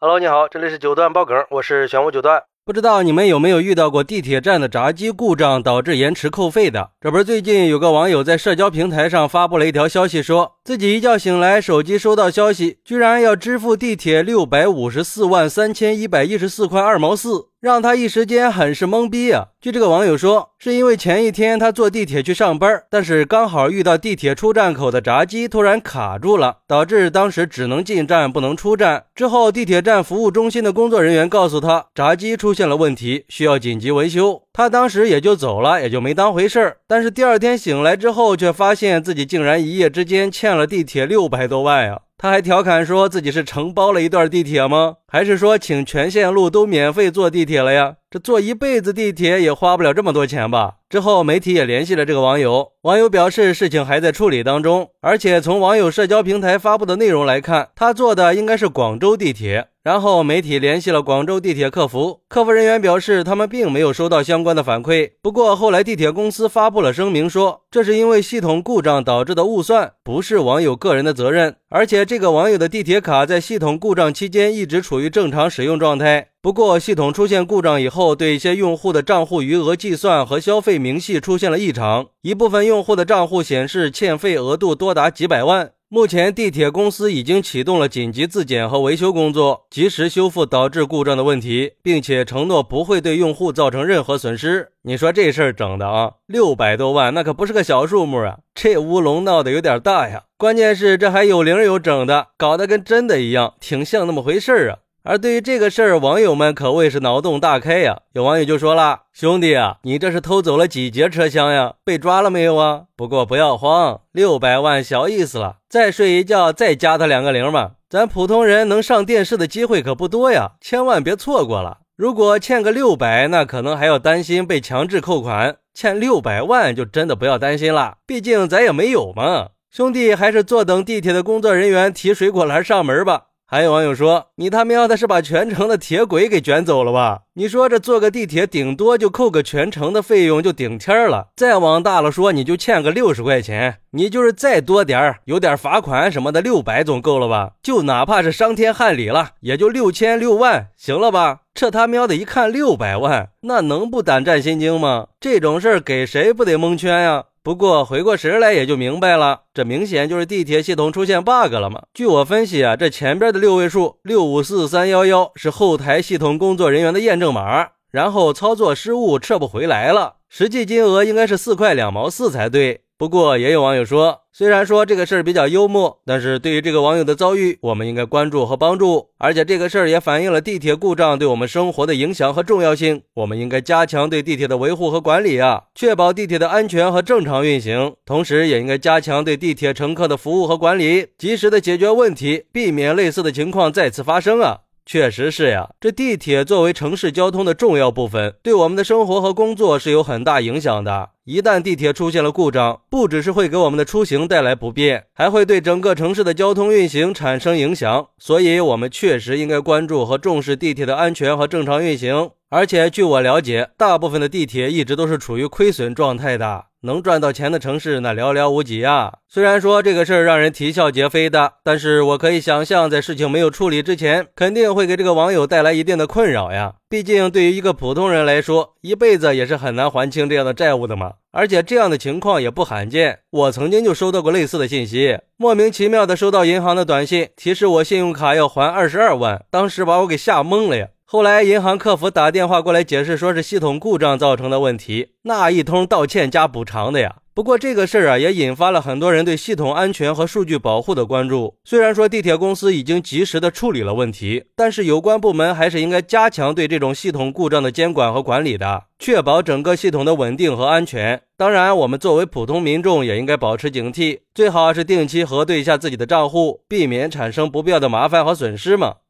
Hello，你好，这里是九段爆梗，我是玄武九段。不知道你们有没有遇到过地铁站的闸机故障导致延迟扣费的？这不是最近有个网友在社交平台上发布了一条消息，说自己一觉醒来，手机收到消息，居然要支付地铁六百五十四万三千一百一十四块二毛四。让他一时间很是懵逼啊！据这个网友说，是因为前一天他坐地铁去上班，但是刚好遇到地铁出站口的闸机突然卡住了，导致当时只能进站不能出站。之后，地铁站服务中心的工作人员告诉他，闸机出现了问题，需要紧急维修。他当时也就走了，也就没当回事儿。但是第二天醒来之后，却发现自己竟然一夜之间欠了地铁六百多万呀！他还调侃说自己是承包了一段地铁吗？还是说请全线路都免费坐地铁了呀？这坐一辈子地铁也花不了这么多钱吧？之后媒体也联系了这个网友，网友表示事情还在处理当中，而且从网友社交平台发布的内容来看，他坐的应该是广州地铁。然后媒体联系了广州地铁客服，客服人员表示他们并没有收到相关的反馈。不过后来地铁公司发布了声明说，这是因为系统故障导致的误算，不是网友个人的责任。而且这个网友的地铁卡在系统故障期间一直处于正常使用状态。不过系统出现故障以后，对一些用户的账户余额计算和消费明细出现了异常，一部分用户的账户显示欠费额度多达几百万。目前，地铁公司已经启动了紧急自检和维修工作，及时修复导致故障的问题，并且承诺不会对用户造成任何损失。你说这事儿整的啊，六百多万，那可不是个小数目啊！这乌龙闹得有点大呀。关键是这还有零有整的，搞得跟真的一样，挺像那么回事儿啊。而对于这个事儿，网友们可谓是脑洞大开呀。有网友就说了：“兄弟啊，你这是偷走了几节车厢呀？被抓了没有啊？”不过不要慌，六百万小意思了，再睡一觉，再加他两个零嘛。咱普通人能上电视的机会可不多呀，千万别错过了。如果欠个六百，那可能还要担心被强制扣款；欠六百万，就真的不要担心了，毕竟咱也没有嘛。兄弟，还是坐等地铁的工作人员提水果篮上门吧。还有网友说：“你他喵的是把全城的铁轨给卷走了吧？你说这坐个地铁，顶多就扣个全程的费用就顶天儿了。再往大了说，你就欠个六十块钱。你就是再多点儿，有点罚款什么的，六百总够了吧？就哪怕是伤天害理了，也就六千六万，行了吧？这他喵的一看六百万，那能不胆战心惊吗？这种事儿给谁不得蒙圈呀？”不过回过神来也就明白了，这明显就是地铁系统出现 bug 了嘛。据我分析啊，这前边的六位数六五四三幺幺是后台系统工作人员的验证码，然后操作失误撤不回来了，实际金额应该是四块两毛四才对。不过也有网友说，虽然说这个事儿比较幽默，但是对于这个网友的遭遇，我们应该关注和帮助。而且这个事儿也反映了地铁故障对我们生活的影响和重要性。我们应该加强对地铁的维护和管理啊，确保地铁的安全和正常运行。同时，也应该加强对地铁乘客的服务和管理，及时的解决问题，避免类似的情况再次发生啊。确实是呀，这地铁作为城市交通的重要部分，对我们的生活和工作是有很大影响的。一旦地铁出现了故障，不只是会给我们的出行带来不便，还会对整个城市的交通运行产生影响。所以，我们确实应该关注和重视地铁的安全和正常运行。而且，据我了解，大部分的地铁一直都是处于亏损状态的。能赚到钱的城市那寥寥无几啊！虽然说这个事儿让人啼笑皆非的，但是我可以想象，在事情没有处理之前，肯定会给这个网友带来一定的困扰呀。毕竟对于一个普通人来说，一辈子也是很难还清这样的债务的嘛。而且这样的情况也不罕见，我曾经就收到过类似的信息，莫名其妙的收到银行的短信，提示我信用卡要还二十二万，当时把我给吓懵了呀。后来银行客服打电话过来解释，说是系统故障造成的问题，那一通道歉加补偿的呀。不过这个事儿啊，也引发了很多人对系统安全和数据保护的关注。虽然说地铁公司已经及时的处理了问题，但是有关部门还是应该加强对这种系统故障的监管和管理的，确保整个系统的稳定和安全。当然，我们作为普通民众也应该保持警惕，最好是定期核对一下自己的账户，避免产生不必要的麻烦和损失嘛。